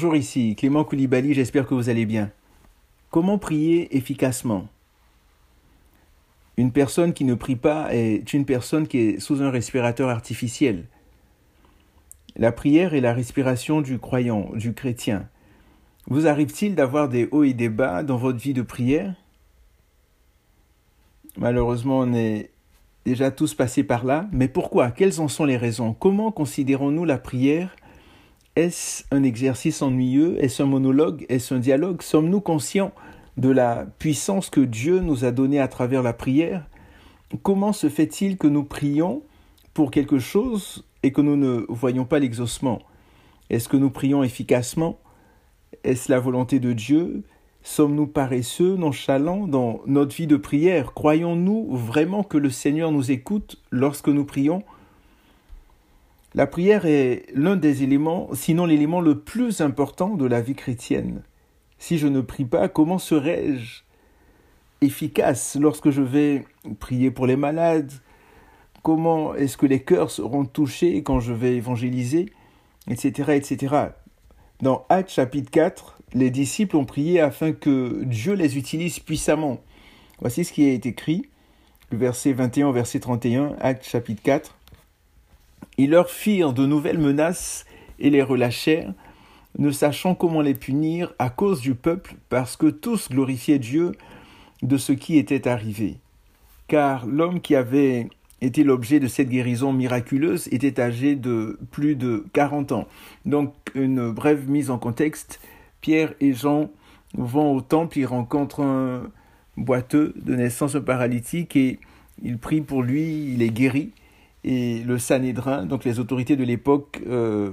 Bonjour ici, Clément Koulibaly, j'espère que vous allez bien. Comment prier efficacement? Une personne qui ne prie pas est une personne qui est sous un respirateur artificiel. La prière est la respiration du croyant, du chrétien. Vous arrive-t-il d'avoir des hauts et des bas dans votre vie de prière? Malheureusement, on est déjà tous passés par là, mais pourquoi? Quelles en sont les raisons? Comment considérons-nous la prière Est-ce un exercice ennuyeux? Est-ce un monologue? Est-ce un dialogue? Sommes-nous conscients de la puissance que Dieu nous a donnée à travers la prière? Comment se fait-il que nous prions pour quelque chose et que nous ne voyons pas l'exaucement? Est-ce que nous prions efficacement? Est-ce la volonté de Dieu? Sommes-nous paresseux, nonchalants dans notre vie de prière? Croyons-nous vraiment que le Seigneur nous écoute lorsque nous prions? La prière est l'un des éléments, sinon l'élément le plus important de la vie chrétienne. Si je ne prie pas, comment serais-je efficace lorsque je vais prier pour les malades? Comment est-ce que les cœurs seront touchés quand je vais évangéliser? Etc. etc. Dans Actes chapitre 4, les disciples ont prié afin que Dieu les utilise puissamment. Voici ce qui est écrit, verset 21 au verset 31, Actes chapitre 4. Ils leur firent de nouvelles menaces et les relâchèrent, ne sachant comment les punir à cause du peuple, parce que tous glorifiaient Dieu de ce qui était arrivé. Car l'homme qui avait été l'objet de cette guérison miraculeuse était âgé de plus de 40 ans. Donc une brève mise en contexte, Pierre et Jean vont au temple, ils rencontrent un boiteux de naissance, paralytique, et ils prient pour lui, il est guéri. Et le Sanhédrin, donc les autorités de l'époque, euh,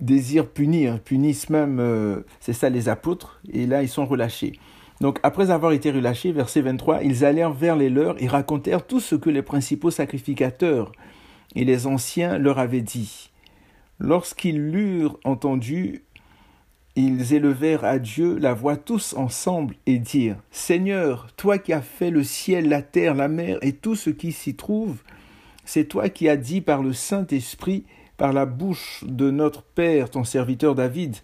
désirent punir, punissent même, euh, c'est ça les apôtres, et là ils sont relâchés. Donc après avoir été relâchés, verset 23, ils allèrent vers les leurs et racontèrent tout ce que les principaux sacrificateurs et les anciens leur avaient dit. Lorsqu'ils l'eurent entendu, ils élevèrent à Dieu la voix tous ensemble et dirent Seigneur, toi qui as fait le ciel, la terre, la mer et tout ce qui s'y trouve, c'est toi qui as dit par le Saint-Esprit, par la bouche de notre Père, ton serviteur David,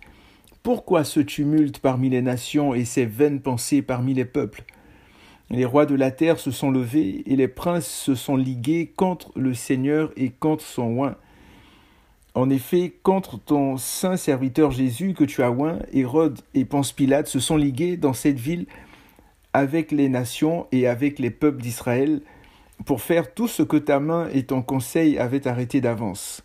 pourquoi ce tumulte parmi les nations et ces vaines pensées parmi les peuples? Les rois de la terre se sont levés et les princes se sont ligués contre le Seigneur et contre son oint. En effet, contre ton saint serviteur Jésus que tu as oint, Hérode et Ponce Pilate se sont ligués dans cette ville avec les nations et avec les peuples d'Israël pour faire tout ce que ta main et ton conseil avaient arrêté d'avance.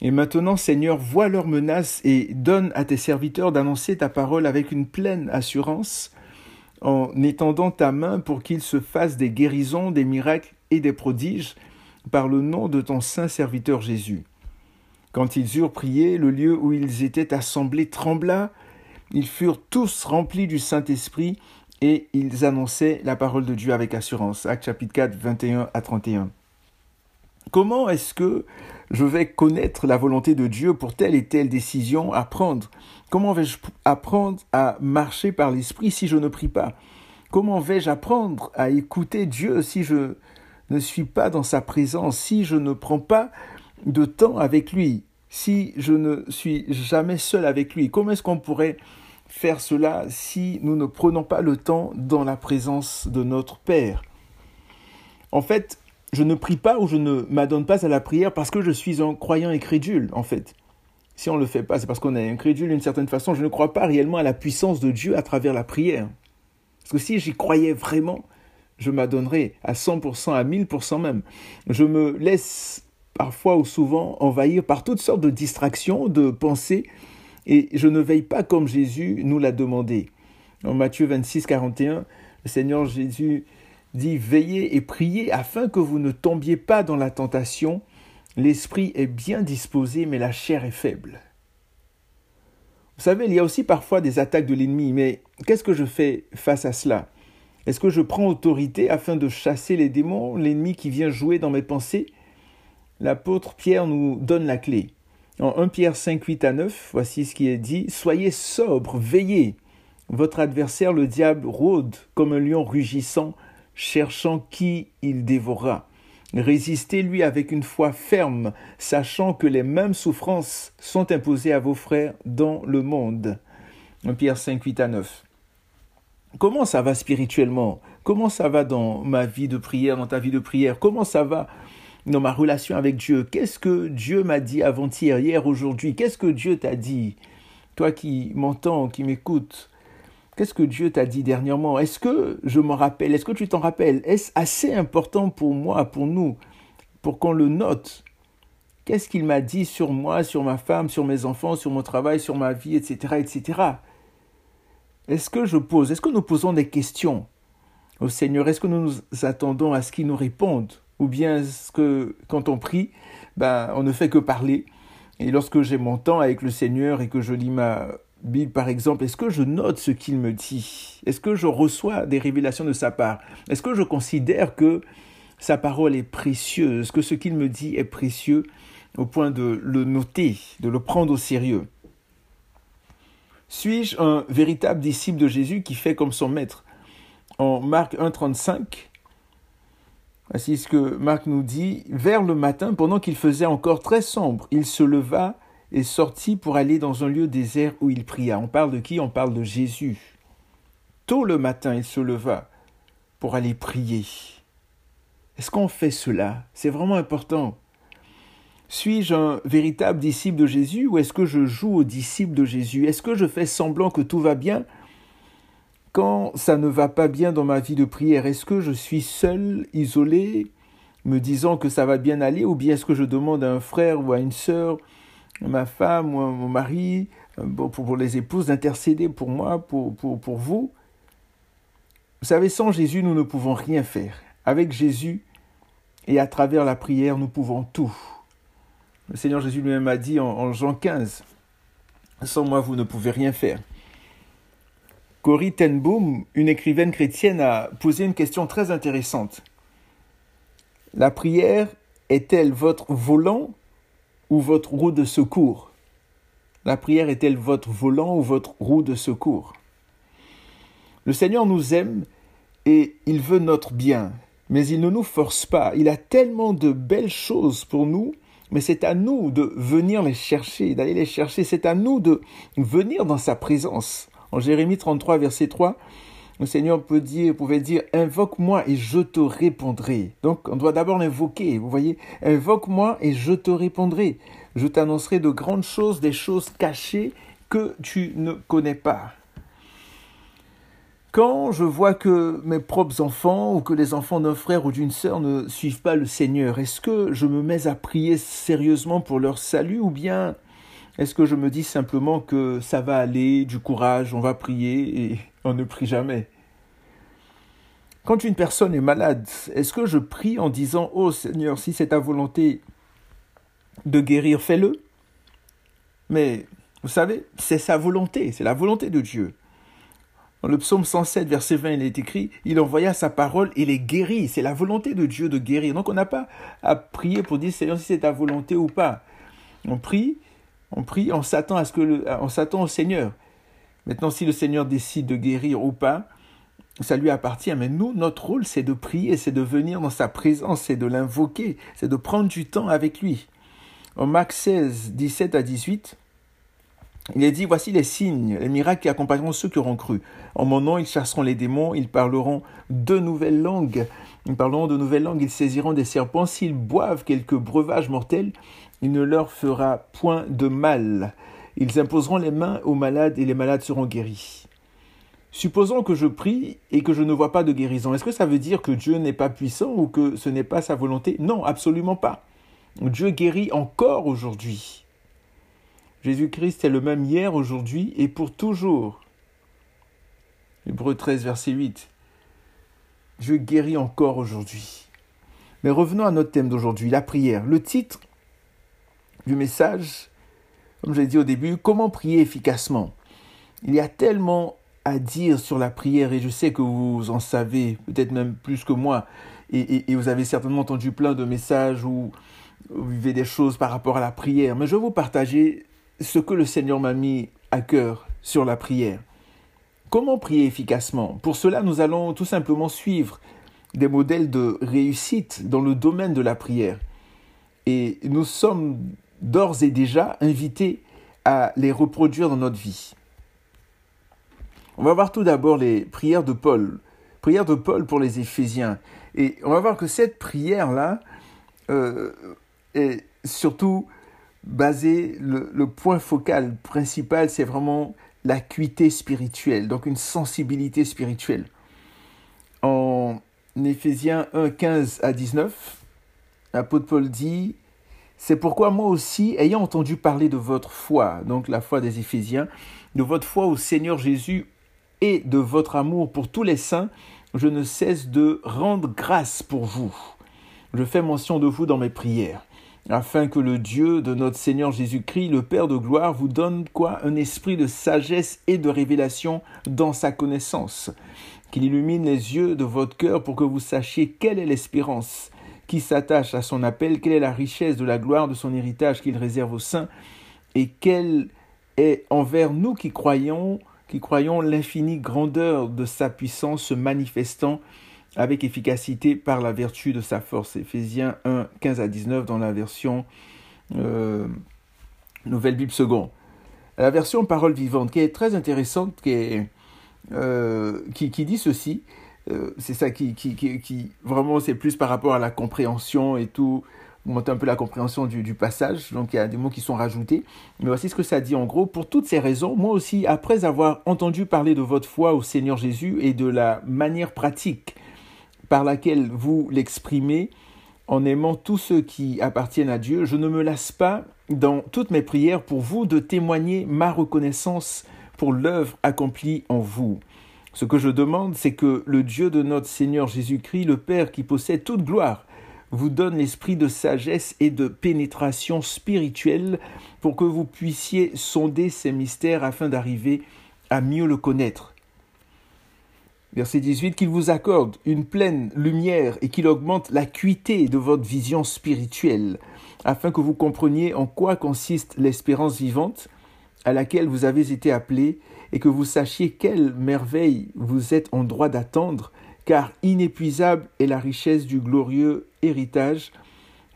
Et maintenant, Seigneur, vois leurs menaces et donne à tes serviteurs d'annoncer ta parole avec une pleine assurance, en étendant ta main pour qu'ils se fassent des guérisons, des miracles et des prodiges, par le nom de ton saint serviteur Jésus. Quand ils eurent prié, le lieu où ils étaient assemblés trembla, ils furent tous remplis du Saint-Esprit et ils annonçaient la parole de Dieu avec assurance. Acte chapitre 4, 21 à 31. Comment est-ce que je vais connaître la volonté de Dieu pour telle et telle décision à prendre? Comment vais-je apprendre à marcher par l'Esprit si je ne prie pas? Comment vais-je apprendre à écouter Dieu si je ne suis pas dans sa présence, si je ne prends pas de temps avec lui, si je ne suis jamais seul avec lui? Comment est-ce qu'on pourrait faire cela si nous ne prenons pas le temps dans la présence de notre Père En fait, je ne prie pas ou je ne m'adonne pas à la prière parce que je suis un croyant incrédule, en fait. Si on ne le fait pas, c'est parce qu'on est incrédule d'une certaine façon. Je ne crois pas réellement à la puissance de Dieu à travers la prière. Parce que si j'y croyais vraiment, je m'adonnerais à 100%, à 1000% même. Je me laisse parfois ou souvent envahir par toutes sortes de distractions, de pensées, et je ne veille pas comme Jésus nous l'a demandé. En Matthieu 26, 41, le Seigneur Jésus dit Veillez et priez afin que vous ne tombiez pas dans la tentation. L'esprit est bien disposé, mais la chair est faible. Vous savez, il y a aussi parfois des attaques de l'ennemi, mais qu'est-ce que je fais face à cela? Est-ce que je prends autorité afin de chasser les démons, l'ennemi qui vient jouer dans mes pensées? L'apôtre Pierre nous donne la clé. En 1 Pierre 5, 8 à 9, voici ce qui est dit Soyez sobres, veillez. Votre adversaire, le diable, rôde comme un lion rugissant cherchant qui il dévorera. Résistez-lui avec une foi ferme, sachant que les mêmes souffrances sont imposées à vos frères dans le monde. Pierre 5, 8 à 9. Comment ça va spirituellement? Comment ça va dans ma vie de prière, dans ta vie de prière? Comment ça va dans ma relation avec Dieu Qu'est-ce que Dieu m'a dit avant-hier, hier, aujourd'hui? Qu'est-ce que Dieu t'a dit? Toi qui m'entends, qui m'écoutes, qu'est-ce que Dieu t'a dit dernièrement? Est-ce que je me rappelle? Est-ce que tu t'en rappelles? Est-ce assez important pour moi, pour nous, pour qu'on le note? Qu'est-ce qu'il m'a dit sur moi, sur ma femme, sur mes enfants, sur mon travail, sur ma vie, etc., etc. Est-ce que je pose, est-ce que nous posons des questions au Seigneur? Est-ce que nous nous attendons à ce qu'il nous réponde? Ou bien est-ce que quand on prie, ben, on ne fait que parler. Et lorsque j'ai mon temps avec le Seigneur et que je lis ma Bible par exemple, est-ce que je note ce qu'il me dit? Est-ce que je reçois des révélations de sa part? Est-ce que je considère que sa parole est précieuse, que ce qu'il me dit est précieux? Au point de le noter, de le prendre au sérieux. Suis-je un véritable disciple de Jésus qui fait comme son maître? En Marc 1,35, voici ce que Marc nous dit Vers le matin, pendant qu'il faisait encore très sombre, il se leva et sortit pour aller dans un lieu désert où il pria. On parle de qui? On parle de Jésus. Tôt le matin, il se leva pour aller prier. Est-ce qu'on fait cela? C'est vraiment important. Suis-je un véritable disciple de Jésus ou est-ce que je joue au disciple de Jésus? Est-ce que je fais semblant que tout va bien? Quand ça ne va pas bien dans ma vie de prière Est-ce que je suis seul, isolé, me disant que ça va bien aller ou bien est-ce que je demande à un frère ou à une sœur, à ma femme ou à mon mari, euh, pour les épouses, d'intercéder pour moi, pour, pour, pour vous? Vous savez, sans Jésus, nous ne pouvons rien faire. Avec Jésus et à travers la prière, nous pouvons tout. Le Seigneur Jésus lui-même a dit en, Jean 15, Sans moi, vous ne pouvez rien faire. Corrie ten Boom, une écrivaine chrétienne, a posé une question très intéressante. La prière est-elle votre volant ou votre roue de secours? La prière est-elle votre volant ou votre roue de secours? Le Seigneur nous aime et il veut notre bien, mais il ne nous force pas. Il a tellement de belles choses pour nous mais c'est à nous de venir les chercher, d'aller les chercher. C'est à nous de venir dans sa présence. En Jérémie 33, verset 3, le Seigneur pouvait dire, invoque-moi et je te répondrai. Donc, on doit d'abord l'invoquer. Vous voyez, invoque-moi et je te répondrai. Je t'annoncerai de grandes choses, des choses cachées que tu ne connais pas. Quand je vois que mes propres enfants ou que les enfants d'un frère ou d'une sœur ne suivent pas le Seigneur, est-ce que je me mets à prier sérieusement pour leur salut ou bien est-ce que je me dis simplement que ça va aller, du courage, on va prier et on ne prie jamais? Quand une personne est malade, est-ce que je prie en disant Oh Seigneur, si c'est ta volonté de guérir, fais-le Mais vous savez, c'est sa volonté, c'est la volonté de Dieu. Dans le psaume 107, verset 20, il est écrit, il envoya sa parole et les guérit. C'est la volonté de Dieu de guérir. Donc on n'a pas à prier pour dire, Seigneur, si c'est ta volonté ou pas. On prie, on prie, on s'attend à ce que on s'attend au Seigneur. Maintenant, si le Seigneur décide de guérir ou pas, ça lui appartient. Mais nous, notre rôle, c'est de prier, c'est de venir dans sa présence, c'est de l'invoquer, c'est de prendre du temps avec lui. En Marc 16, 17 à 18, il est dit, voici les signes, les miracles qui accompagneront ceux qui auront cru. En mon nom, ils chasseront les démons, ils parleront de nouvelles langues. Ils parleront de nouvelles langues, ils saisiront des serpents. S'ils boivent quelques breuvages mortels, il ne leur fera point de mal. Ils imposeront les mains aux malades et les malades seront guéris. Supposons que je prie et que je ne vois pas de guérison. Est-ce que ça veut dire que Dieu n'est pas puissant ou que ce n'est pas sa volonté? Non, absolument pas. Dieu guérit encore aujourd'hui. Jésus-Christ est le même hier, aujourd'hui et pour toujours. Hébreu 13, verset 8. Dieu guérit encore aujourd'hui. Mais revenons à notre thème d'aujourd'hui, la prière. Le titre du message, comme je l'ai dit au début, comment prier efficacement. Il y a tellement à dire sur la prière et je sais que vous en savez peut-être même plus que moi et, et, vous avez certainement entendu plein de messages où vous vivez des choses par rapport à la prière. Mais je vais vous partager ce que le Seigneur m'a mis à cœur sur la prière. Comment prier efficacement? Pour cela, nous allons tout simplement suivre des modèles de réussite dans le domaine de la prière. Et nous sommes d'ores et déjà invités à les reproduire dans notre vie. On va voir tout d'abord les prières de Paul. Prière de Paul pour les Éphésiens. Et on va voir que cette prière-là euh, est surtout basée, le, le point focal principal, c'est vraiment l'acuité spirituelle, donc une sensibilité spirituelle. En Éphésiens 1, 15 à 19, l'apôtre Paul dit C'est pourquoi moi aussi, ayant entendu parler de votre foi, donc la foi des Éphésiens, de votre foi au Seigneur Jésus et de votre amour pour tous les saints, je ne cesse de rendre grâce pour vous. Je fais mention de vous dans mes prières afin que le Dieu de notre Seigneur Jésus-Christ, le Père de gloire, vous donne quoi? Un esprit de sagesse et de révélation dans sa connaissance, qu'il illumine les yeux de votre cœur pour que vous sachiez quelle est l'espérance qui s'attache à son appel, quelle est la richesse de la gloire de son héritage qu'il réserve aux saints, et quelle est envers nous qui croyons, qui croyons l'infinie grandeur de sa puissance se manifestant avec efficacité par la vertu de sa force. Éphésiens 1, 15 à 19 dans la version euh, Nouvelle Bible seconde. La version Parole vivante, qui est très intéressante, qui, euh, qui, qui, dit ceci, euh, c'est ça qui, qui, qui, vraiment, c'est plus par rapport à la compréhension et tout, monter un peu la compréhension du, du, passage, donc il y a des mots qui sont rajoutés. Mais voici ce que ça dit en gros. Pour toutes ces raisons, moi aussi, après avoir entendu parler de votre foi au Seigneur Jésus et de la manière pratique par laquelle vous l'exprimez en aimant tous ceux qui appartiennent à Dieu, je ne me lasse pas dans toutes mes prières pour vous de témoigner ma reconnaissance pour l'œuvre accomplie en vous. Ce que je demande, c'est que le Dieu de notre Seigneur Jésus-Christ, le Père qui possède toute gloire, vous donne l'esprit de sagesse et de pénétration spirituelle pour que vous puissiez sonder ces mystères afin d'arriver à mieux le connaître. Verset 18, qu'il vous accorde une pleine lumière et qu'il augmente l'acuité de votre vision spirituelle, afin que vous compreniez en quoi consiste l'espérance vivante à laquelle vous avez été appelés, et que vous sachiez quelle merveille vous êtes en droit d'attendre, car inépuisable est la richesse du glorieux héritage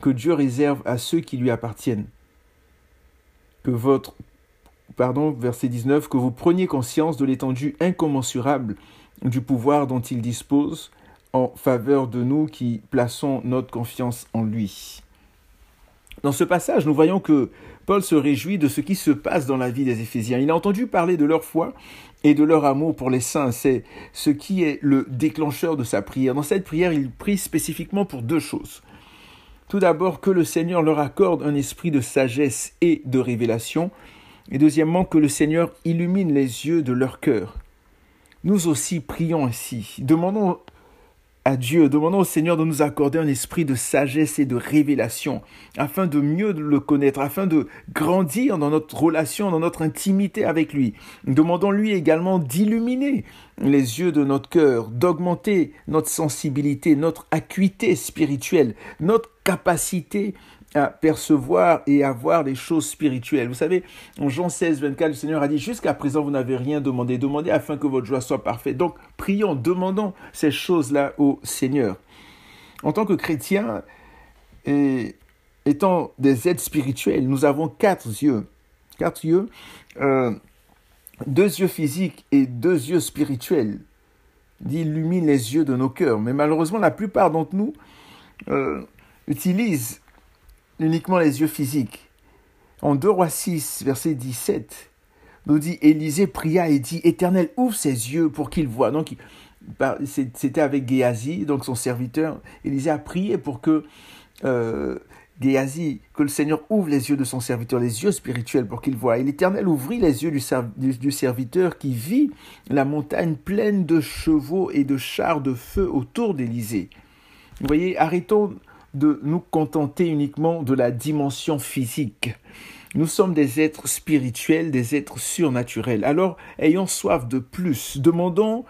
que Dieu réserve à ceux qui lui appartiennent. Que votre pardon, verset 19, que vous preniez conscience de l'étendue incommensurable du pouvoir dont il dispose en faveur de nous qui plaçons notre confiance en lui. Dans ce passage, nous voyons que Paul se réjouit de ce qui se passe dans la vie des Éphésiens. Il a entendu parler de leur foi et de leur amour pour les saints. C'est ce qui est le déclencheur de sa prière. Dans cette prière, il prie spécifiquement pour deux choses. Tout d'abord, que le Seigneur leur accorde un esprit de sagesse et de révélation. Et deuxièmement, que le Seigneur illumine les yeux de leur cœur nous aussi prions ainsi. Demandons à Dieu, demandons au Seigneur de nous accorder un esprit de sagesse et de révélation, afin de mieux le connaître, afin de grandir dans notre relation, dans notre intimité avec lui. Demandons-lui également d'illuminer les yeux de notre cœur, d'augmenter notre sensibilité, notre acuité spirituelle, notre capacité à percevoir et à voir les choses spirituelles. Vous savez, en Jean 16, 24, le Seigneur a dit, jusqu'à présent, vous n'avez rien demandé. Demandez afin que votre joie soit parfaite. Donc, prions, demandons ces choses-là au Seigneur. En tant que chrétiens, et étant des êtres spirituels, nous avons quatre yeux. Quatre yeux, euh, deux yeux physiques et deux yeux spirituels. Illumine les yeux de nos cœurs. Mais malheureusement, la plupart d'entre nous euh, utilisent uniquement les yeux physiques. En 2 Rois 6, verset 17, nous dit Élisée pria et dit Éternel, ouvre ses yeux pour qu'il voie. Donc, c'était avec Géasi, donc son serviteur. Élisée a prié pour que euh, que le Seigneur ouvre les yeux de son serviteur, les yeux spirituels pour qu'il voie. Et l'Éternel ouvrit les yeux du, du serviteur qui vit la montagne pleine de chevaux et de chars de feu autour d'Élisée. Vous voyez, arrêtons de nous contenter uniquement de la dimension physique. Nous sommes des êtres spirituels, des êtres surnaturels. Alors, ayons soif de plus. Demandons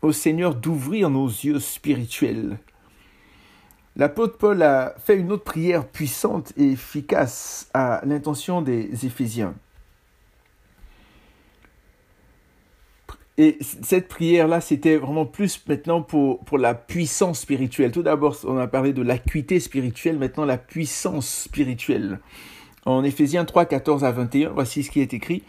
au Seigneur d'ouvrir nos yeux spirituels. L'apôtre Paul a fait une autre prière puissante et efficace à l'intention des Éphésiens. Et cette prière-là, c'était vraiment plus maintenant pour, pour la puissance spirituelle. Tout d'abord, on a parlé de l'acuité spirituelle, maintenant la puissance spirituelle. En Éphésiens 3, 14 à 21, voici ce qui est écrit.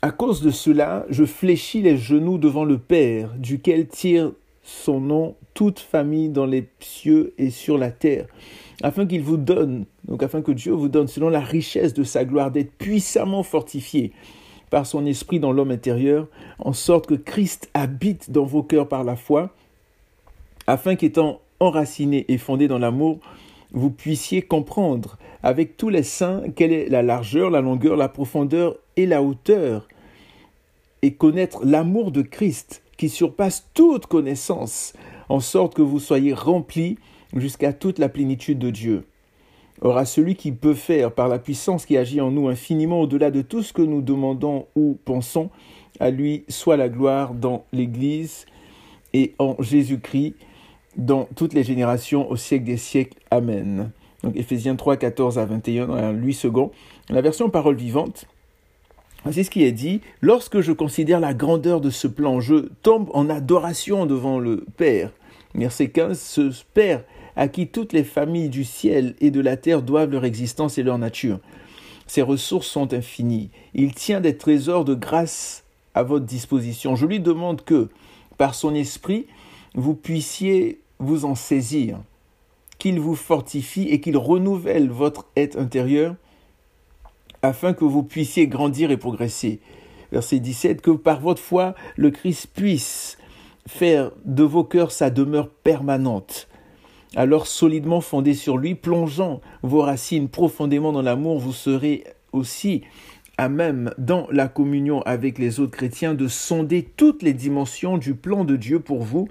À cause de cela, je fléchis les genoux devant le Père, duquel tire son nom toute famille dans les cieux et sur la terre, afin qu'il vous donne, donc afin que Dieu vous donne, selon la richesse de sa gloire, d'être puissamment fortifié par son esprit dans l'homme intérieur, en sorte que Christ habite dans vos cœurs par la foi, afin qu'étant enraciné et fondé dans l'amour, vous puissiez comprendre avec tous les saints quelle est la largeur, la longueur, la profondeur et la hauteur, et connaître l'amour de Christ qui surpasse toute connaissance, en sorte que vous soyez remplis jusqu'à toute la plénitude de Dieu. Or à celui qui peut faire, par la puissance qui agit en nous infiniment au-delà de tout ce que nous demandons ou pensons, à lui soit la gloire dans l'Église et en Jésus-Christ dans toutes les générations au siècle des siècles. Amen. Donc Éphésiens 3, 14 à 21, dans 8 secondes. La version parole vivante, c'est ce qui est dit. Lorsque je considère la grandeur de ce plan, je tombe en adoration devant le Père. Verset 15, ce Père à qui toutes les familles du ciel et de la terre doivent leur existence et leur nature. Ses ressources sont infinies. Il tient des trésors de grâce à votre disposition. Je lui demande que, par son esprit, vous puissiez vous en saisir, qu'il vous fortifie et qu'il renouvelle votre être intérieur afin que vous puissiez grandir et progresser. Verset 17, que par votre foi, le Christ puisse faire de vos cœurs sa demeure permanente alors solidement fondé sur lui, plongeant vos racines profondément dans l'amour, vous serez aussi à même, dans la communion avec les autres chrétiens, de sonder toutes les dimensions du plan de Dieu pour vous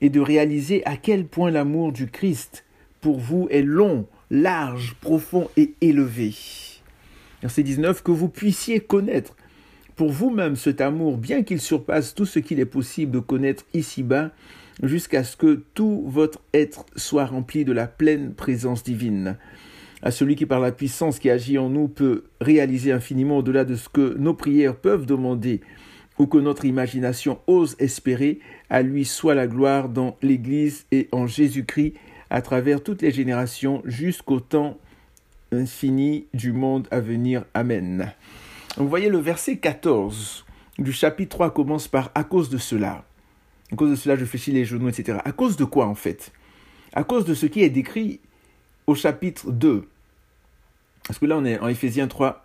et de réaliser à quel point l'amour du Christ pour vous est long, large, profond et élevé. Verset 19, que vous puissiez connaître pour vous-même cet amour, bien qu'il surpasse tout ce qu'il est possible de connaître ici-bas, jusqu'à ce que tout votre être soit rempli de la pleine présence divine. À celui qui par la puissance qui agit en nous peut réaliser infiniment au-delà de ce que nos prières peuvent demander ou que notre imagination ose espérer, à lui soit la gloire dans l'Église et en Jésus-Christ à travers toutes les générations jusqu'au temps infini du monde à venir. Amen. Vous voyez le verset 14 du chapitre 3 commence par à cause de cela. À cause de cela, je fléchis les genoux, etc. À cause de quoi, en fait? À cause de ce qui est décrit au chapitre 2. Parce que là, on est en Éphésiens 3,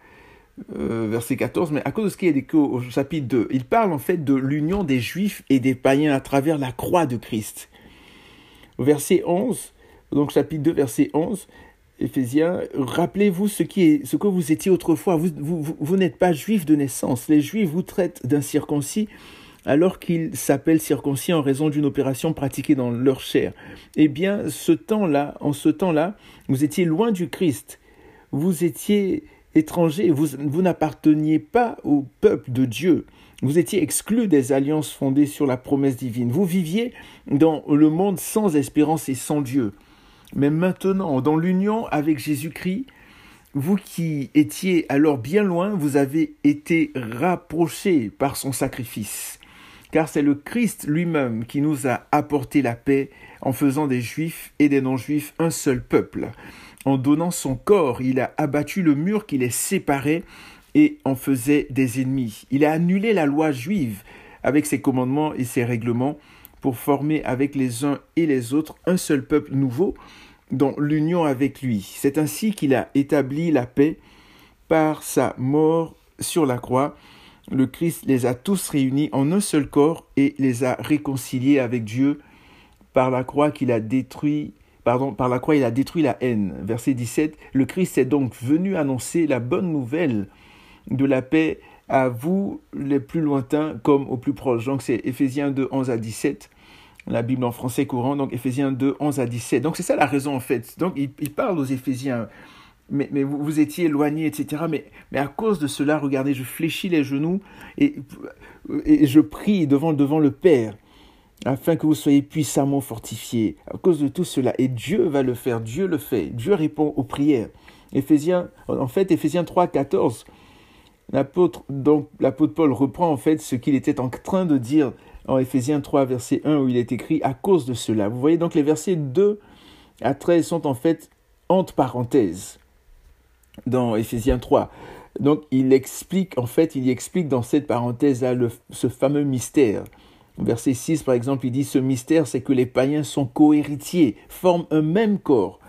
euh, verset 14, mais à cause de ce qui est décrit au, chapitre 2. Il parle en fait de l'union des Juifs et des païens à travers la croix de Christ. Au verset 11, donc chapitre 2, verset 11, Éphésiens, rappelez-vous ce, ce que vous étiez autrefois. Vous, vous, vous n'êtes pas juif de naissance. Les juifs vous traitent d'incirconcis alors qu'ils s'appellent circoncis en raison d'une opération pratiquée dans leur chair. Eh bien, ce temps-là, en ce temps-là, vous étiez loin du Christ. Vous étiez étranger, vous, vous n'apparteniez pas au peuple de Dieu. Vous étiez exclus des alliances fondées sur la promesse divine. Vous viviez dans le monde sans espérance et sans Dieu. Mais maintenant, dans l'union avec Jésus-Christ, vous qui étiez alors bien loin, vous avez été rapprochés par son sacrifice car c'est le Christ lui-même qui nous a apporté la paix en faisant des Juifs et des non-Juifs un seul peuple. En donnant son corps, il a abattu le mur qui les séparait et en faisait des ennemis. Il a annulé la loi juive avec ses commandements et ses règlements pour former avec les uns et les autres un seul peuple nouveau dans l'union avec lui. C'est ainsi qu'il a établi la paix par sa mort sur la croix le Christ les a tous réunis en un seul corps et les a réconciliés avec Dieu par la croix qu'il a détruit pardon, par la croix il a détruit la haine. Verset 17, le Christ est donc venu annoncer la bonne nouvelle de la paix à vous les plus lointains comme aux plus proches. Donc c'est Éphésiens 2, 11 à 17, la Bible en français courant, donc Éphésiens 2, 11 à 17. Donc c'est ça la raison en fait. Donc il, il parle aux Éphésiens mais, vous, étiez éloigné, etc. Mais, à cause de cela, regardez, je fléchis les genoux et, et je prie devant, devant le Père afin que vous soyez puissamment fortifiés. À cause de tout cela. Et Dieu va le faire, Dieu le fait, Dieu répond aux prières. Éphésiens, en fait, Éphésiens 3, 14 L'apôtre, donc, l'apôtre Paul reprend en fait ce qu'il était en train de dire en Éphésiens 3, verset 1, où il est écrit à cause de cela. Vous voyez donc les versets 2 à 13 sont en fait entre parenthèses dans Éphésiens 3. Donc il explique, en fait, il y explique dans cette parenthèse-là ce fameux mystère. Verset 6, par exemple, il dit Ce mystère, c'est que les païens sont cohéritiers, forment un même corps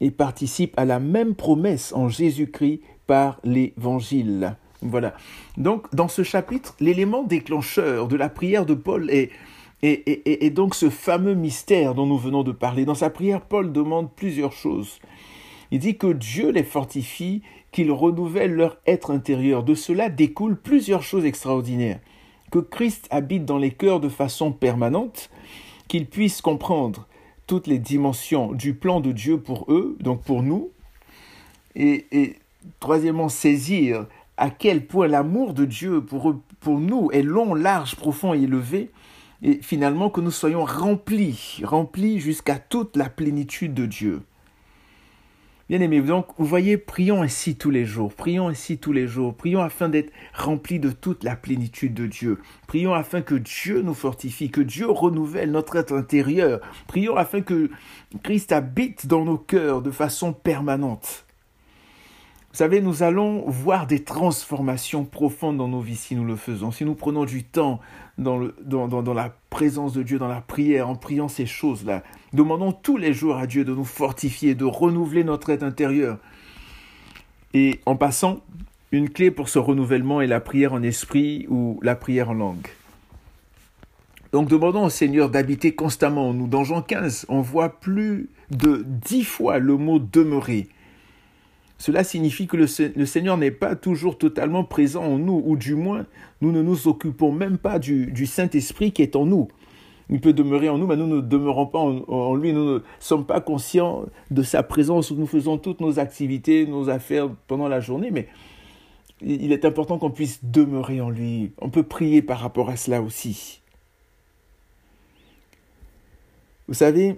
et participent à la même promesse en Jésus-Christ par l'évangile. Voilà. Donc, dans ce chapitre, l'élément déclencheur de la prière de Paul est, est, donc ce fameux mystère dont nous venons de parler. Dans sa prière, Paul demande plusieurs choses. Il dit que Dieu les fortifie, qu'il renouvelle leur être intérieur. De cela découlent plusieurs choses extraordinaires. Que Christ habite dans les cœurs de façon permanente, qu'ils puissent comprendre toutes les dimensions du plan de Dieu pour eux, donc pour nous, et, et troisièmement, saisir à quel point l'amour de Dieu pour, pour nous est long, large, profond et élevé, et finalement que nous soyons remplis, remplis jusqu'à toute la plénitude de Dieu. Bien aimé, donc vous voyez, prions ainsi tous les jours, prions ainsi tous les jours, prions afin d'être remplis de toute la plénitude de Dieu, prions afin que Dieu nous fortifie, que Dieu renouvelle notre être intérieur, prions afin que Christ habite dans nos cœurs de façon permanente. Vous savez, nous allons voir des transformations profondes dans nos vies si nous le faisons, si nous prenons du temps dans, la présence de Dieu, dans la prière, en priant ces choses-là. Demandons tous les jours à Dieu de nous fortifier, de renouveler notre être intérieur. Et en passant, une clé pour ce renouvellement est la prière en esprit ou la prière en langue. Donc demandons au Seigneur d'habiter constamment en nous. Dans Jean 15, on voit plus de dix fois le mot demeurer. Cela signifie que le, Seigneur n'est pas toujours totalement présent en nous, ou du moins, nous ne nous occupons même pas du, Saint-Esprit qui est en nous. Il peut demeurer en nous, mais nous ne demeurons pas en, lui, nous ne sommes pas conscients de sa présence, nous faisons toutes nos activités, nos affaires pendant la journée, mais il est important qu'on puisse demeurer en lui. On peut prier par rapport à cela aussi. Vous savez,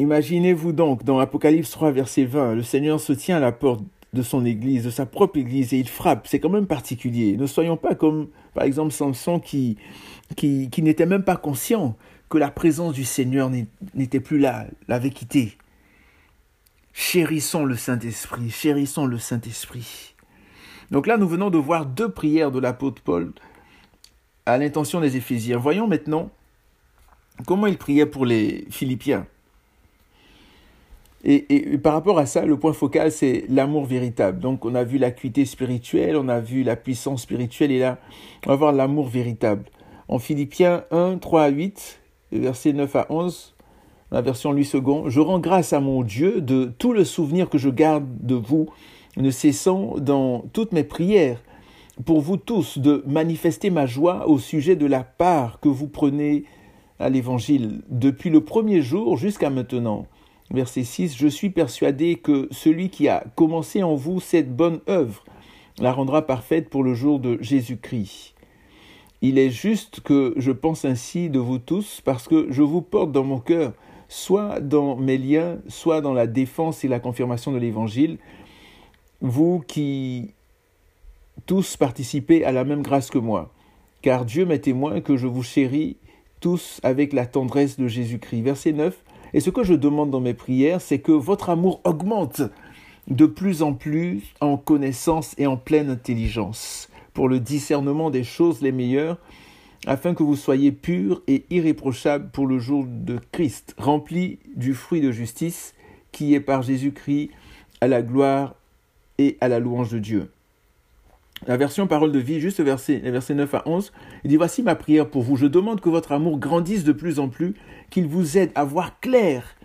Imaginez-vous donc, dans Apocalypse 3, verset 20, le Seigneur se tient à la porte de son église, de sa propre église, et il frappe. C'est quand même particulier. Ne soyons pas comme, par exemple, Samson qui, qui, qui n'était même pas conscient que la présence du Seigneur n'était plus là, l'avait quitté. Chérissons le Saint-Esprit, chérissons le Saint-Esprit. Donc là, nous venons de voir deux prières de l'apôtre Paul à l'intention des Éphésiens. Voyons maintenant comment il priait pour les Philippiens. Et, par rapport à ça, le point focal, c'est l'amour véritable. Donc, on a vu l'acuité spirituelle, on a vu la puissance spirituelle, et là, on va voir l'amour véritable. En Philippiens 1, 3 à 8, versets 9 à 11, la version lui second, je rends grâce à mon Dieu de tout le souvenir que je garde de vous, ne cessant dans toutes mes prières pour vous tous de manifester ma joie au sujet de la part que vous prenez à l'Évangile. Depuis le premier jour jusqu'à maintenant verset 6, Je suis persuadé que celui qui a commencé en vous cette bonne œuvre la rendra parfaite pour le jour de Jésus-Christ. Il est juste que je pense ainsi de vous tous parce que je vous porte dans mon cœur, soit dans mes liens, soit dans la défense et la confirmation de l'Évangile, vous qui tous participez à la même grâce que moi. Car Dieu m'est témoin que je vous chéris tous avec la tendresse de Jésus-Christ. Verset 9. Et ce que je demande dans mes prières, c'est que votre amour augmente de plus en plus en connaissance et en pleine intelligence, pour le discernement des choses les meilleures, afin que vous soyez purs et irréprochables pour le jour de Christ, remplis du fruit de justice qui est par Jésus-Christ à la gloire et à la louange de Dieu. La version parole de vie, juste verset, les versets 9 à 11, il dit Voici ma prière pour vous. Je demande que votre amour grandisse de plus en plus, qu'il vous aide à voir clair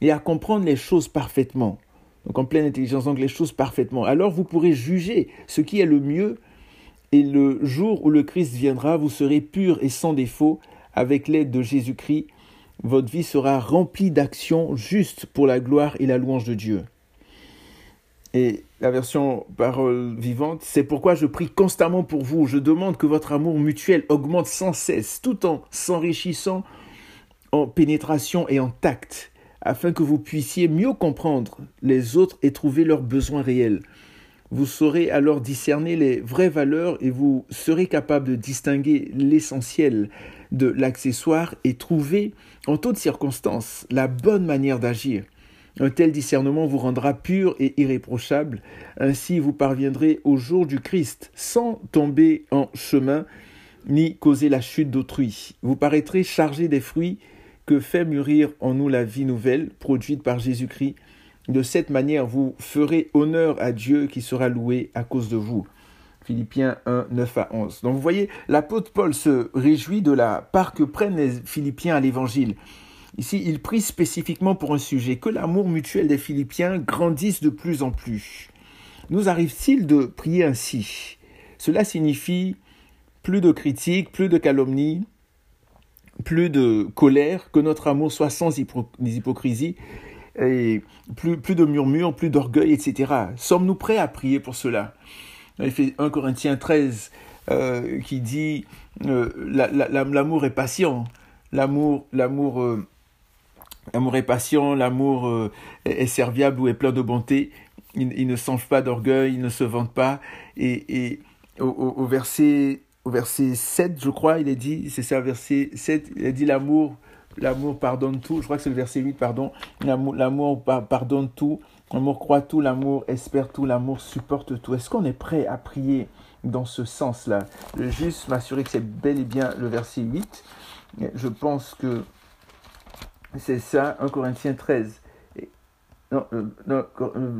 et à comprendre les choses parfaitement. Donc en pleine intelligence, les choses parfaitement. Alors vous pourrez juger ce qui est le mieux, et le jour où le Christ viendra, vous serez pur et sans défaut avec l'aide de Jésus-Christ. Votre vie sera remplie d'actions justes pour la gloire et la louange de Dieu. Et la version parole vivante, c'est pourquoi je prie constamment pour vous. Je demande que votre amour mutuel augmente sans cesse, tout en s'enrichissant en pénétration et en tact, afin que vous puissiez mieux comprendre les autres et trouver leurs besoins réels. Vous saurez alors discerner les vraies valeurs et vous serez capable de distinguer l'essentiel de l'accessoire et trouver en toutes circonstances la bonne manière d'agir. Un tel discernement vous rendra pur et irréprochable. Ainsi vous parviendrez au jour du Christ sans tomber en chemin ni causer la chute d'autrui. Vous paraîtrez chargé des fruits que fait mûrir en nous la vie nouvelle produite par Jésus-Christ. De cette manière, vous ferez honneur à Dieu qui sera loué à cause de vous. Philippiens 1, 9 à 11. Donc vous voyez, l'apôtre Paul se réjouit de la part que prennent les Philippiens à l'évangile. Ici, il prie spécifiquement pour un sujet, que l'amour mutuel des Philippiens grandisse de plus en plus. Nous arrive-t-il de prier ainsi? Cela signifie plus de critiques, plus de calomnies, plus de colère, que notre amour soit sans hypocrisie, et plus, plus de murmures, plus d'orgueil, etc. Sommes-nous prêts à prier pour cela? Il fait 1 Corinthiens 13 euh, qui dit euh, l'amour est patient, l'amour, l'amour, euh, est patient, l'amour est serviable ou est plein de bonté. Il, ne songe pas d'orgueil, il ne se vante pas. Et, au, verset au verset 7, je crois, il est dit, c'est ça, verset 7, il a dit l'amour, l'amour pardonne tout. Je crois que c'est le verset 8, pardon. L'amour pardonne tout, l'amour croit tout, l'amour espère tout, l'amour supporte tout. Est-ce qu'on est prêt à prier dans ce sens-là? Juste m'assurer que c'est bel et bien le verset 8. Je pense que c'est ça, 1 Corinthiens 13. Non, euh, non,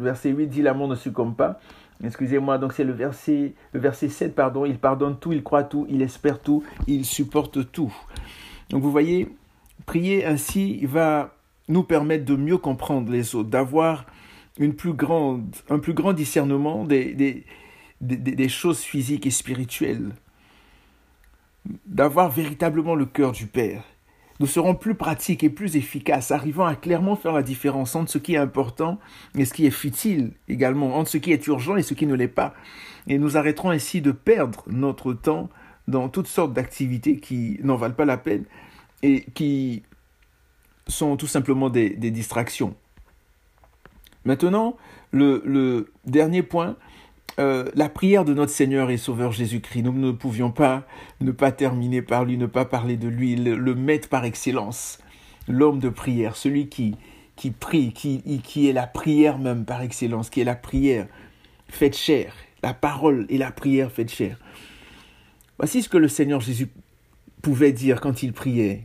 verset 8 dit l'amour ne succombe pas. Excusez-moi, donc c'est le verset, le verset 7, pardon, il pardonne tout, il croit tout, il espère tout, il supporte tout. Donc vous voyez, prier ainsi va nous permettre de mieux comprendre les autres, d'avoir une plus grande, un plus grand discernement des, des, des choses physiques et spirituelles, d'avoir véritablement le cœur du Père. Nous serons plus pratiques et plus efficaces, arrivant à clairement faire la différence entre ce qui est important et ce qui est futile également, entre ce qui est urgent et ce qui ne l'est pas. Et nous arrêterons ainsi de perdre notre temps dans toutes sortes d'activités qui n'en valent pas la peine et qui sont tout simplement des, distractions. Maintenant, le, le dernier point, euh, la prière de notre Seigneur et Sauveur Jésus-Christ. Nous ne pouvions pas ne pas terminer par lui, ne pas parler de lui, le, maître par excellence, l'homme de prière, celui qui, qui prie, qui, qui est la prière même par excellence, qui est la prière faite chair, la parole et la prière faite chair. Voici ce que le Seigneur Jésus pouvait dire quand il priait.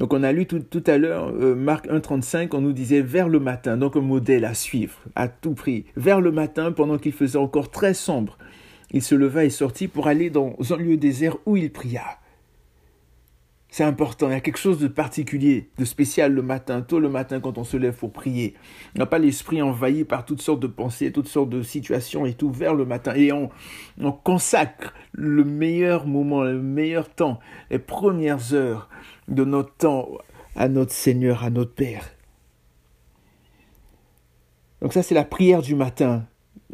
Donc on a lu tout, à l'heure euh, Marc 1.35, on nous disait vers le matin, donc un modèle à suivre à tout prix. Vers le matin, pendant qu'il faisait encore très sombre, il se leva et sortit pour aller dans un lieu désert où il pria. C'est important, il y a quelque chose de particulier, de spécial le matin, tôt le matin quand on se lève pour prier. On n'a pas l'esprit envahi par toutes sortes de pensées, toutes sortes de situations et tout vers le matin. Et on, on consacre le meilleur moment, le meilleur temps, les premières heures de notre temps à notre Seigneur, à notre Père. Donc ça, c'est la prière du matin,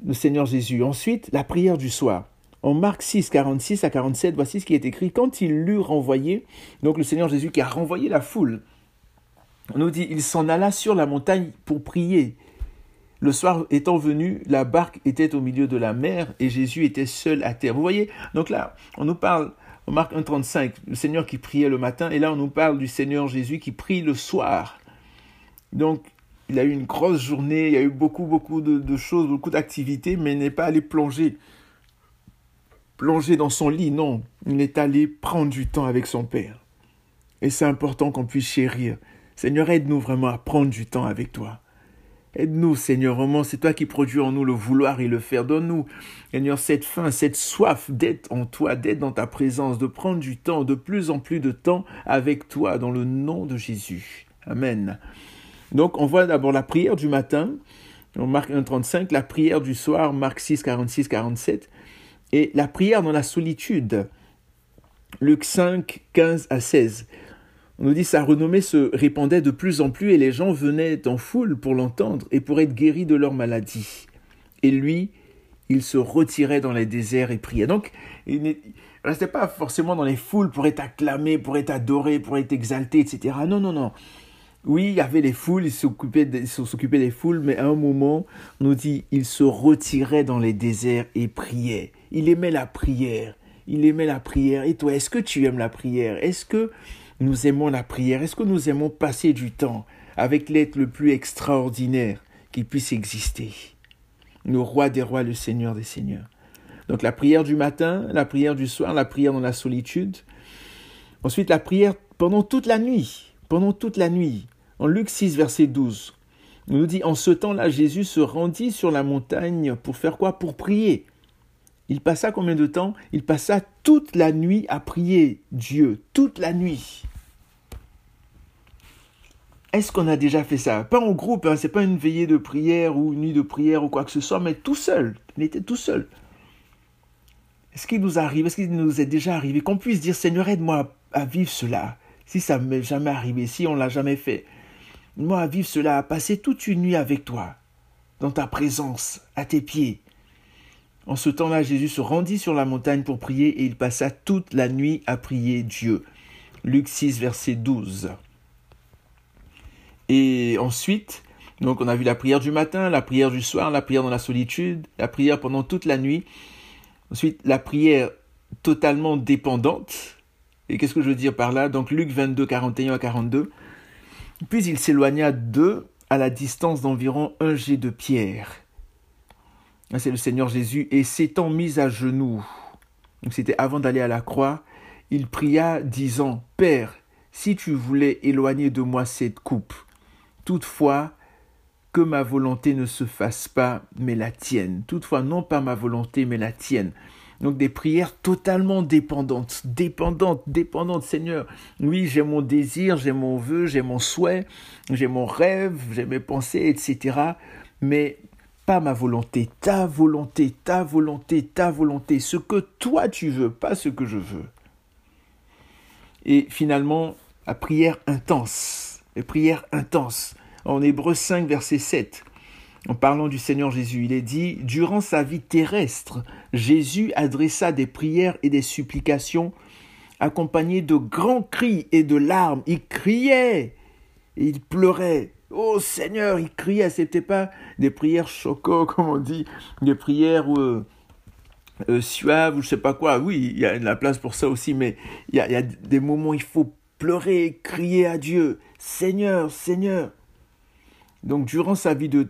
le Seigneur Jésus. Ensuite, la prière du soir. En Marc 6, 46 à 47, voici ce qui est écrit. Quand il l'eut renvoyé, donc le Seigneur Jésus qui a renvoyé la foule, on nous dit, il s'en alla sur la montagne pour prier. Le soir étant venu, la barque était au milieu de la mer et Jésus était seul à terre. Vous voyez, donc là, on nous parle marque 1.35, le Seigneur qui priait le matin, et là on nous parle du Seigneur Jésus qui prie le soir. Donc il a eu une grosse journée, il y a eu beaucoup, beaucoup de, choses, beaucoup d'activités, mais il n'est pas allé plonger, plonger dans son lit, non. Il est allé prendre du temps avec son Père. Et c'est important qu'on puisse chérir. Seigneur, aide-nous vraiment à prendre du temps avec toi. Aide-nous, Seigneur, vraiment, c'est toi qui produis en nous le vouloir et le faire. Donne-nous, Seigneur, cette faim, cette soif d'être en toi, d'être dans ta présence, de prendre du temps, de plus en plus de temps avec toi, dans le nom de Jésus. Amen. Donc, on voit d'abord la prière du matin, on marque 1.35, la prière du soir, Marc 6, 46, 47, et la prière dans la solitude, Luc 5, 15 à 16. On nous dit sa renommée se répandait de plus en plus et les gens venaient en foule pour l'entendre et pour être guéris de leur maladie. Et lui, il se retirait dans les déserts et priait. Donc, il ne restait pas forcément dans les foules pour être acclamé, pour être adoré, pour être exalté, etc. Non, non, non. Oui, il y avait les foules, il s'occupait des foules, mais à un moment, on nous dit, il se retirait dans les déserts et priait. Il aimait la prière. Il aimait la prière. Et toi, est-ce que tu aimes la prière? Est-ce que nous aimons la prière Est-ce que nous aimons passer du temps avec l'être le plus extraordinaire qui puisse exister? Le roi des rois, le Seigneur des seigneurs. Donc la prière du matin, la prière du soir, la prière dans la solitude. Ensuite, la prière pendant toute la nuit. Pendant toute la nuit. En Luc 6, verset 12, on nous dit En ce temps-là, Jésus se rendit sur la montagne pour faire quoi? Pour prier. Il passa combien de temps? Il passa toute la nuit à prier Dieu, toute la nuit. Est-ce qu'on a déjà fait ça? Pas en groupe, hein, c'est pas une veillée de prière ou une nuit de prière ou quoi que ce soit, mais tout seul. Il était tout seul. Est-ce qu'il nous arrive, est-ce qu'il nous est déjà arrivé qu'on puisse dire Seigneur, aide-moi à vivre cela Si ça ne m'est jamais arrivé, si on l'a jamais fait, moi à vivre cela, à passer toute une nuit avec toi, dans ta présence, à tes pieds, en ce temps-là, Jésus se rendit sur la montagne pour prier et il passa toute la nuit à prier Dieu. Luc 6, verset 12. Et ensuite, donc on a vu la prière du matin, la prière du soir, la prière dans la solitude, la prière pendant toute la nuit. Ensuite, la prière totalement dépendante. Et qu'est-ce que je veux dire par là? Donc Luc 22, 41 à 42. Puis il s'éloigna d'eux à la distance d'environ un jet de pierre. C'est le Seigneur Jésus. Et s'étant mis à genoux, c'était avant d'aller à la croix, il pria, disant Père, si tu voulais éloigner de moi cette coupe, toutefois, que ma volonté ne se fasse pas, mais la tienne. Toutefois, non pas ma volonté, mais la tienne. Donc des prières totalement dépendantes, dépendantes, dépendantes, Seigneur. Oui, j'ai mon désir, j'ai mon vœu, j'ai mon souhait, j'ai mon rêve, j'ai mes pensées, etc. Mais pas ma volonté, ta volonté, ta volonté, ta volonté, ce que toi tu veux, pas ce que je veux. Et finalement, la prière intense, la prière intense. En Hébreu 5, verset 7, en parlant du Seigneur Jésus, il est dit, durant sa vie terrestre, Jésus adressa des prières et des supplications accompagnées de grands cris et de larmes. Il criait et il pleurait Oh Seigneur, il criait, c'était pas des prières choco, comme on dit, des prières euh, euh, suaves ou je sais pas quoi. Oui, il y a la place pour ça aussi, mais il y a, des moments où il faut pleurer, crier à Dieu, Seigneur, Seigneur. Donc durant sa vie de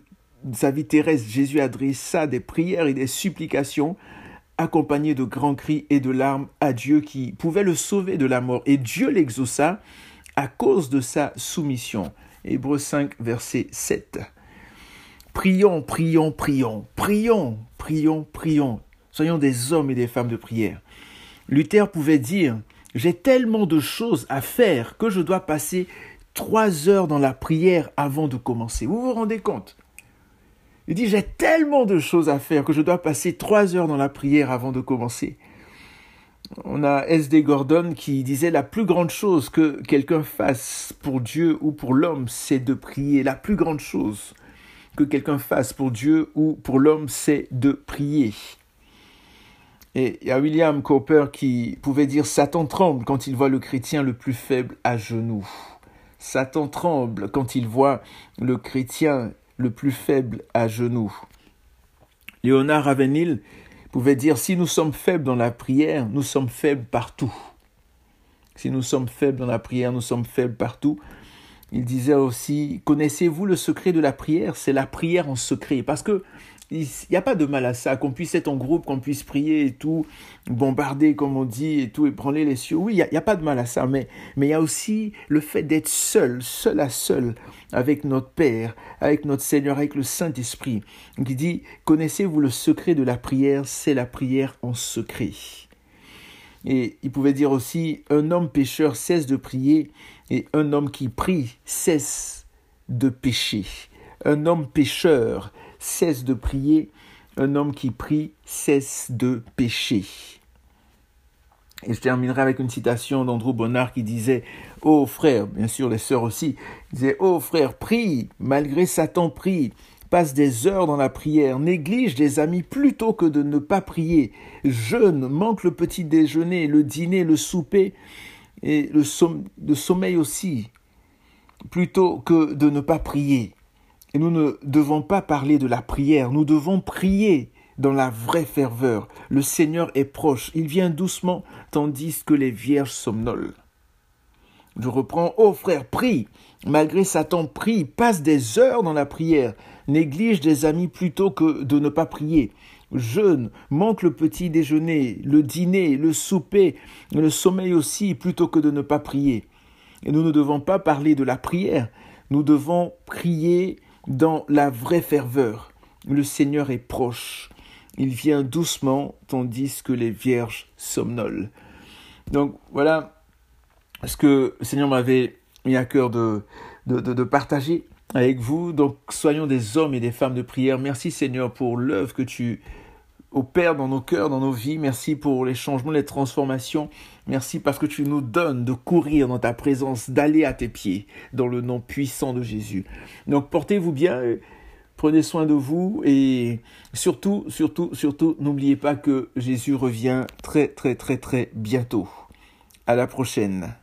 sa vie terrestre, Jésus adressa des prières et des supplications accompagnées de grands cris et de larmes à Dieu qui pouvait le sauver de la mort. Et Dieu l'exauça à cause de sa soumission. Hébreux 5, verset 7. Prions, prions, prions, prions, prions, prions. Soyons des hommes et des femmes de prière. Luther pouvait dire, j'ai tellement de choses à faire que je dois passer trois heures dans la prière avant de commencer. Vous vous rendez compte? Il dit, j'ai tellement de choses à faire que je dois passer trois heures dans la prière avant de commencer on a S.D. Gordon qui disait la plus grande chose que quelqu'un fasse pour Dieu ou pour l'homme, c'est de prier. La plus grande chose que quelqu'un fasse pour Dieu ou pour l'homme, c'est de prier. Et il y a William Cowper qui pouvait dire Satan tremble quand il voit le chrétien le plus faible à genoux. Satan tremble quand il voit le chrétien le plus faible à genoux. Léonard Ravenil pouvait dire, si nous sommes faibles dans la prière, nous sommes faibles partout. Si nous sommes faibles dans la prière, nous sommes faibles partout. Il disait aussi, connaissez-vous le secret de la prière? C'est la prière en secret. Parce que il n'y a pas de mal à ça, qu'on puisse être en groupe, qu'on puisse prier et tout, bombarder comme on dit et tout, ébranler les cieux. Oui, il n'y a, pas de mal à ça, mais il y a aussi le fait d'être seul, seul à seul, avec notre Père, avec notre Seigneur, avec le Saint-Esprit. Il dit, connaissez-vous le secret de la prière? C'est la prière en secret. Et il pouvait dire aussi, un homme pécheur cesse de prier et un homme qui prie cesse de pécher. Un homme pécheur cesse de prier, un homme qui prie cesse de pécher. Et je terminerai avec une citation d'Andrew Bonnard qui disait Ô oh frère, bien sûr les sœurs aussi, disait Ô oh frère, prie, malgré Satan prie, passe des heures dans la prière, néglige des amis plutôt que de ne pas prier, jeûne, manque le petit déjeuner, le dîner, le souper et le sommeil aussi. plutôt que de ne pas prier. Et nous ne devons pas parler de la prière, nous devons prier dans la vraie ferveur. Le Seigneur est proche, il vient doucement, tandis que les vierges somnolent. Je reprends, oh frère, prie. Malgré Satan, prie, passe des heures dans la prière, néglige des amis plutôt que de ne pas prier. Jeûne, manque le petit déjeuner, le dîner, le souper, le sommeil aussi, plutôt que de ne pas prier. Et nous ne devons pas parler de la prière, nous devons prier dans la vraie ferveur. Le Seigneur est proche. Il vient doucement, tandis que les vierges somnolent. Donc voilà ce que le Seigneur m'avait mis à cœur de, partager avec vous. Donc soyons des hommes et des femmes de prière. Merci Seigneur pour l'œuvre que tu opères dans nos cœurs, dans nos vies. Merci pour les changements, les transformations. Merci parce que tu nous donnes de courir dans ta présence, d'aller à tes pieds, dans le nom puissant de Jésus. Donc portez-vous bien. Prenez soin de vous et surtout, surtout, surtout, n'oubliez pas que Jésus revient très, très, très, très bientôt. À la prochaine.